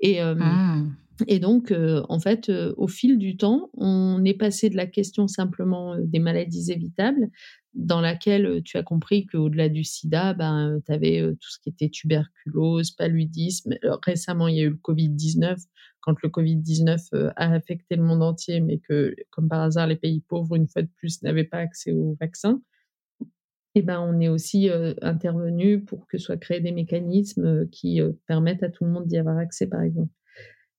Et, mmh. et donc, en fait, au fil du temps, on est passé de la question simplement des maladies évitables, dans laquelle tu as compris qu'au-delà du sida, ben, tu avais tout ce qui était tuberculose, paludisme. récemment, il y a eu le Covid-19, quand le Covid-19 a affecté le monde entier, mais que, comme par hasard, les pays pauvres, une fois de plus, n'avaient pas accès aux vaccins. Et ben, on est aussi intervenu pour que soient créés des mécanismes qui permettent à tout le monde d'y avoir accès, par exemple.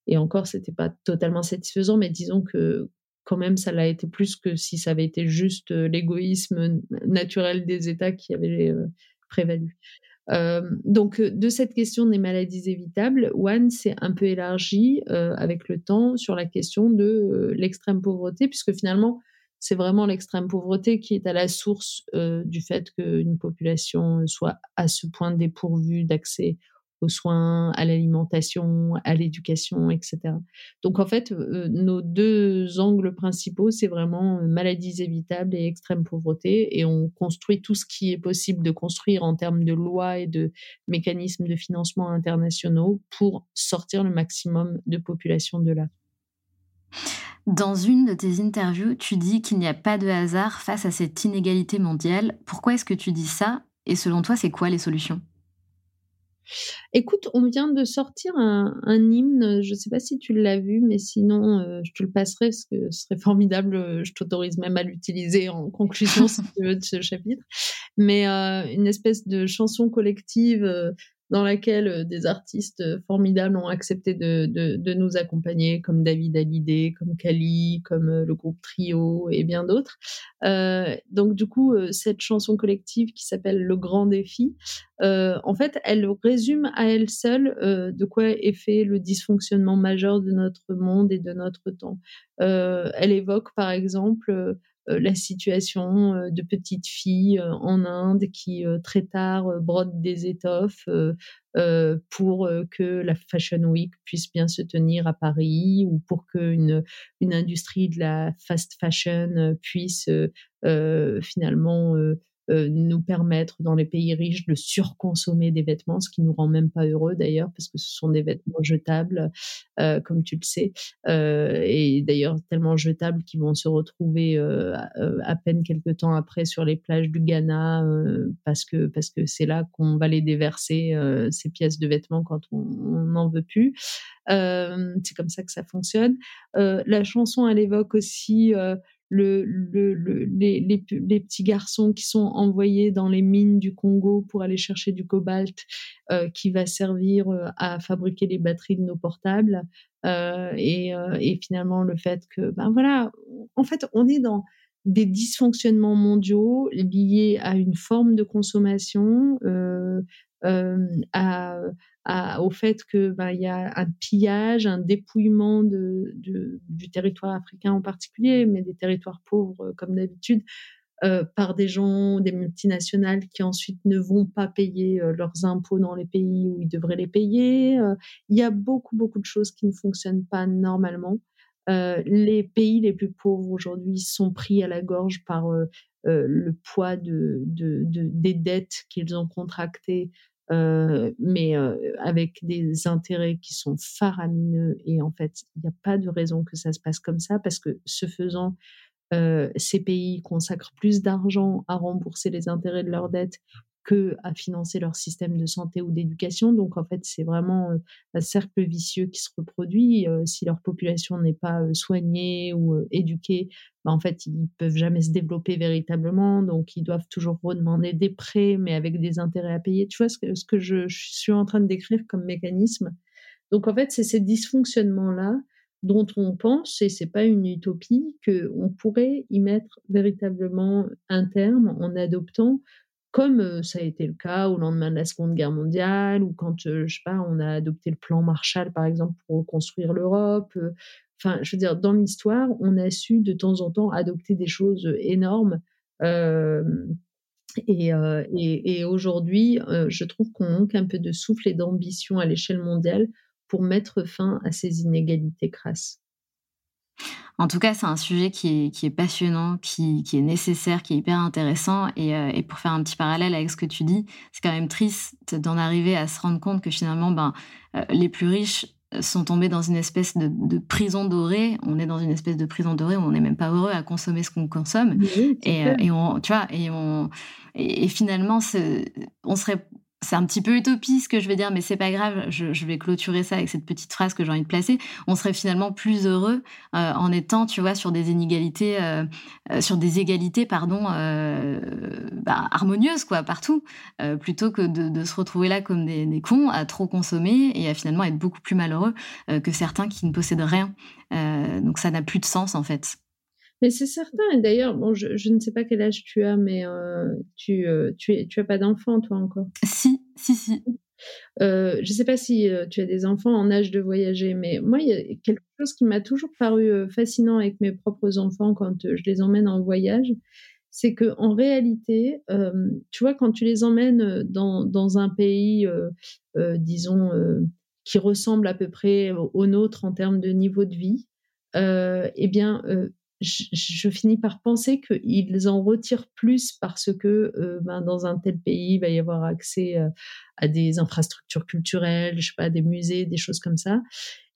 Et encore, c'était pas totalement satisfaisant, mais disons que quand même, ça l'a été plus que si ça avait été juste l'égoïsme naturel des États qui avait prévalu. donc, de cette question des maladies évitables, One s'est un peu élargi avec le temps sur la question de l'extrême pauvreté, puisque finalement, c'est vraiment l'extrême pauvreté qui est à la source euh, du fait qu'une population soit à ce point dépourvue d'accès aux soins, à l'alimentation, à l'éducation, etc. Donc en fait, euh, nos deux angles principaux, c'est vraiment euh, maladies évitables et extrême pauvreté, et on construit tout ce qui est possible de construire en termes de lois et de mécanismes de financement internationaux pour sortir le maximum de population de là. Dans une de tes interviews, tu dis qu'il n'y a pas de hasard face à cette inégalité mondiale. Pourquoi est-ce que tu dis ça? Et selon toi, c'est quoi les solutions? Écoute, on vient de sortir un, hymne, je ne sais pas si tu l'as vu, mais sinon, euh, je te le passerai parce que ce serait formidable. Je t'autorise même à l'utiliser en conclusion, si tu veux, de ce chapitre. Mais euh, une espèce de chanson collective euh, dans laquelle des artistes formidables ont accepté de, nous accompagner, comme David Hallyday, comme Kali, comme le groupe Trio et bien d'autres. Euh, donc du coup, cette chanson collective qui s'appelle Le Grand Défi, euh, en fait, elle résume à elle seule euh, de quoi est fait le dysfonctionnement majeur de notre monde et de notre temps. Euh, elle évoque par exemple la situation de petites filles en Inde qui très tard brodent des étoffes pour que la Fashion Week puisse bien se tenir à Paris ou pour qu'une une industrie de la fast fashion puisse finalement euh, nous permettre dans les pays riches de surconsommer des vêtements, ce qui nous rend même pas heureux d'ailleurs parce que ce sont des vêtements jetables, euh, comme tu le sais, euh, et d'ailleurs tellement jetables qu'ils vont se retrouver à, peine quelques temps après sur les plages du Ghana parce que parce que c'est là qu'on va les déverser ces pièces de vêtements quand on n'en veut plus. c'est comme ça que ça fonctionne. la chanson, elle évoque aussi le, le, les, les, les, petits garçons qui sont envoyés dans les mines du Congo pour aller chercher du cobalt euh, qui va servir euh, à fabriquer les batteries de nos portables. Euh, et, euh, et, finalement, le fait que, ben voilà, en fait, on est dans des dysfonctionnements mondiaux liés à une forme de consommation, euh, au fait que il y a un pillage, un dépouillement du territoire africain en particulier, mais des territoires pauvres euh, comme d'habitude, euh, par des gens, des multinationales qui ensuite ne vont pas payer euh, leurs impôts dans les pays où ils devraient les payer. Il y a beaucoup, beaucoup de choses qui ne fonctionnent pas normalement. les pays les plus pauvres aujourd'hui sont pris à la gorge par le poids de, de, des dettes qu'ils ont contractées euh, mais euh, avec des intérêts qui sont faramineux. Et en fait, il n'y a pas de raison que ça se passe comme ça, parce que ce faisant, euh, ces pays consacrent plus d'argent à rembourser les intérêts de leurs dettes que à financer leur système de santé ou d'éducation. Donc en fait, c'est vraiment un cercle vicieux qui se reproduit. si leur population n'est pas soignée ou éduquée, bah, en fait, ils peuvent jamais se développer véritablement. Donc ils doivent toujours redemander des prêts, mais avec des intérêts à payer. Tu vois ce que, je suis en train de décrire comme mécanisme? Donc en fait, c'est ces dysfonctionnements-là dont on pense, et c'est pas une utopie, qu'on pourrait y mettre véritablement un terme en adoptant comme ça a été le cas au lendemain de la Seconde Guerre mondiale, ou quand, je sais pas, on a adopté le plan Marshall, par exemple, pour reconstruire l'Europe. Je veux dans l'histoire, on a su de temps en temps adopter des choses énormes. et aujourd'hui, je trouve qu'on manque un peu de souffle et d'ambition à l'échelle mondiale pour mettre fin à ces inégalités crasses. En tout cas, c'est un sujet qui est, qui est passionnant, qui, qui, est nécessaire, qui est hyper intéressant. Et, euh, et, pour faire un petit parallèle avec ce que tu dis, c'est quand même triste d'en arriver à se rendre compte que finalement, ben, euh, les plus riches sont tombés dans une espèce de, de, prison dorée. On est dans une espèce de prison dorée où on n'est même pas heureux à consommer ce qu'on consomme. et, euh, et, on, tu vois, et, on, et, finalement, on serait c'est un petit peu utopiste ce que je vais dire, mais c'est pas grave. Je, vais clôturer ça avec cette petite phrase que j'ai envie de placer. On serait finalement plus heureux euh, en étant, tu vois, sur des inégalités, euh, euh, sur des égalités, pardon, bah, harmonieuses quoi, partout, plutôt que de, se retrouver là comme des, des, cons à trop consommer et à finalement être beaucoup plus malheureux que certains qui ne possèdent rien. donc ça n'a plus de sens en fait. Mais c'est certain. Et d'ailleurs, bon, je, je, ne sais pas quel âge tu as, mais euh, tu, euh, tu, es, tu as pas d'enfant, toi encore? Si, si, si. Euh, je ne sais pas si euh, tu as des enfants en âge de voyager, mais moi, il y a quelque chose qui m'a toujours paru fascinant avec mes propres enfants quand je les emmène en voyage, c'est que en réalité, tu vois, quand tu les emmènes dans, dans un pays, disons, qui ressemble à peu près au, au, nôtre en termes de niveau de vie, eh bien, je, finis par penser qu'ils en retirent plus parce que euh, ben, dans un tel pays, il va y avoir accès euh, à des infrastructures culturelles, je sais pas, des musées, des choses comme ça.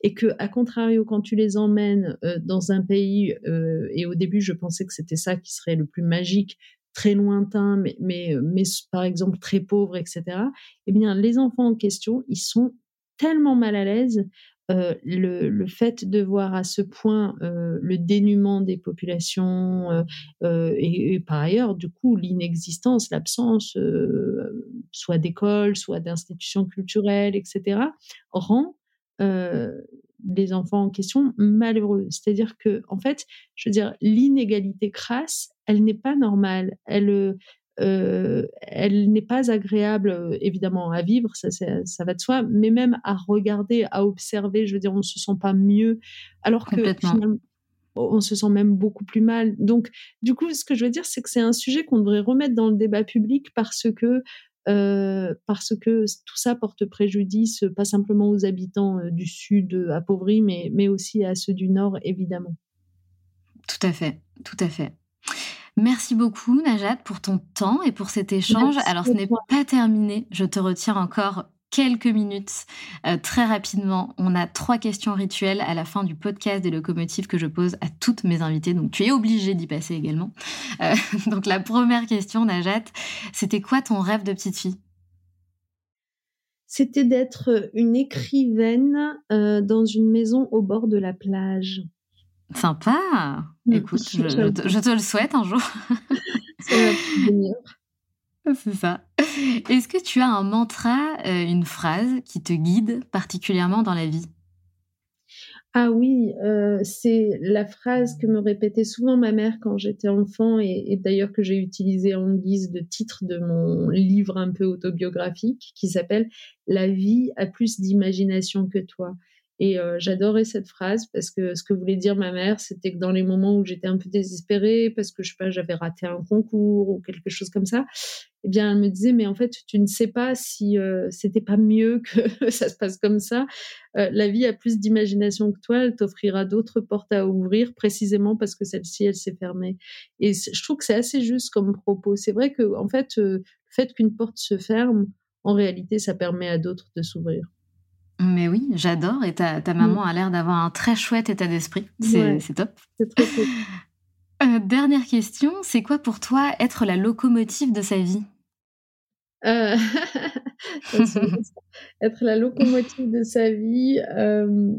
Et que, à contrario, quand tu les emmènes euh, dans un pays, et au début, je pensais que c'était ça qui serait le plus magique, très lointain, mais, mais, mais par exemple très pauvre, etc. Eh bien, les enfants en question, ils sont tellement mal à l'aise euh, le, fait de voir à ce point euh, le dénuement des populations euh, et, par ailleurs, du coup, l'inexistence, l'absence, soit d'écoles, soit d'institutions culturelles, etc., rend les enfants en question malheureux. C'est-à-dire que, en fait, je veux dire, l'inégalité crasse, elle n'est pas normale. Elle, euh, elle n'est pas agréable, euh, évidemment, à vivre, ça, ça va de soi, mais même à regarder, à observer, je veux dire, on se sent pas mieux, alors que finalement, on se sent même beaucoup plus mal. Donc, du coup, ce que je veux dire, c'est que c'est un sujet qu'on devrait remettre dans le débat public parce que euh, parce que tout ça porte préjudice pas simplement aux habitants du sud appauvris, mais, mais aussi à ceux du nord, évidemment. Tout à fait, tout à fait. Merci beaucoup, Najat, pour ton temps et pour cet échange. Alors, ce n'est pas terminé. Je te retire encore quelques minutes. Euh, très rapidement, on a trois questions rituelles à la fin du podcast des locomotives que je pose à toutes mes invitées. Donc, tu es obligée d'y passer également. Euh, [laughs] donc, la première question, Najat, c'était quoi ton rêve de petite fille? C'était d'être une écrivaine euh, dans une maison au bord de la plage. Sympa. Écoute, je, te le souhaite un jour. [laughs] C'est ça. Est-ce que tu as un mantra, euh, une phrase qui te guide particulièrement dans la vie? Ah oui, euh, c'est la phrase que me répétait souvent ma mère quand j'étais enfant et, et d'ailleurs que j'ai utilisée en guise de titre de mon livre un peu autobiographique qui s'appelle La vie a plus d'imagination que toi. Et euh, j'adorais cette phrase parce que ce que voulait dire ma mère, c'était que dans les moments où j'étais un peu désespérée parce que je sais pas, j'avais raté un concours ou quelque chose comme ça, eh bien, elle me disait, mais en fait, tu ne sais pas si euh, c'était pas mieux que [laughs] ça se passe comme ça. Euh, la vie a plus d'imagination que toi, elle t'offrira d'autres portes à ouvrir précisément parce que celle-ci, elle s'est fermée. Et je trouve que c'est assez juste comme propos. C'est vrai que, en fait, le fait qu'une porte se ferme, en réalité, ça permet à d'autres de s'ouvrir. Mais oui, j'adore. Et ta, ta maman a l'air d'avoir un très chouette état d'esprit. C'est top. C'est trop cool. Euh, dernière question, c'est quoi pour toi être la locomotive de sa vie? Euh, [laughs] Être la locomotive de sa vie. Euh,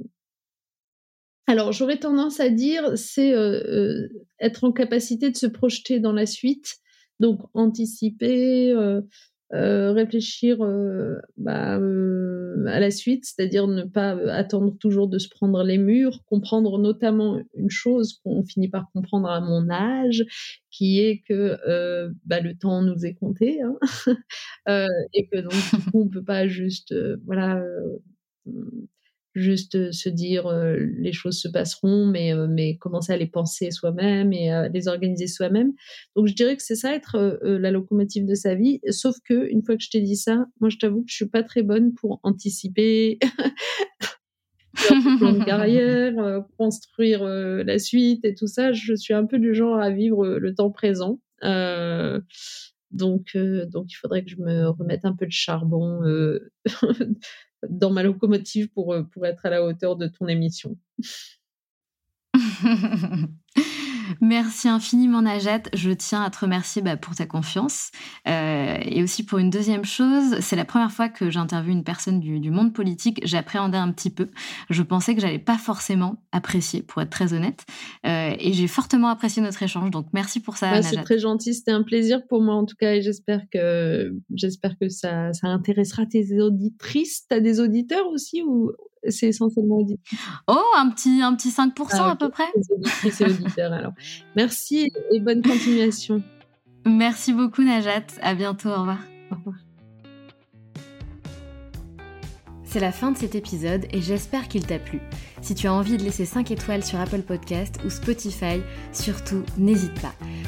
alors, j'aurais tendance à dire, c'est être en capacité de se projeter dans la suite, donc anticiper, euh, réfléchir euh, bah, euh, à la suite, c'est-à-dire ne pas attendre toujours de se prendre les murs, comprendre notamment une chose qu'on finit par comprendre à mon âge, qui est que bah, le temps nous est compté, hein. [laughs] Et que donc du coup on peut pas juste voilà juste se dire les choses se passeront, mais, mais commencer à les penser soi-même et à les organiser soi-même. Donc je dirais que c'est ça être la locomotive de sa vie. Sauf que une fois que je t'ai dit ça, moi je t'avoue que je suis pas très bonne pour anticiper. [laughs] carrière, construire la suite et tout ça. Je suis un peu du genre à vivre le temps présent. donc, donc il faudrait que je me remette un peu de charbon [laughs] dans ma locomotive pour, euh, pour être à la hauteur de ton émission. [laughs] Merci infiniment Najat. Je tiens à te remercier bah, pour ta confiance. Euh, et aussi pour une deuxième chose, c'est la première fois que j'interviewe une personne du, monde politique. J'appréhendais un petit peu. Je pensais que j'allais pas forcément apprécier, pour être très honnête. Euh, et j'ai fortement apprécié notre échange. Donc merci pour ça. c'est très gentil. C'était un plaisir pour moi en tout cas. Et j'espère que, j'espère que ça, ça intéressera tes auditrices. Tu as des auditeurs aussi ou c'est essentiellement auditeur. Oh, un petit, un petit 5% ah, à peu près. C'est auditeur alors. Merci et bonne continuation. Merci beaucoup Najat. À bientôt. Au revoir. Au revoir. C'est la fin de cet épisode et j'espère qu'il t'a plu. Si tu as envie de laisser 5 étoiles sur Apple Podcast ou Spotify, surtout n'hésite pas.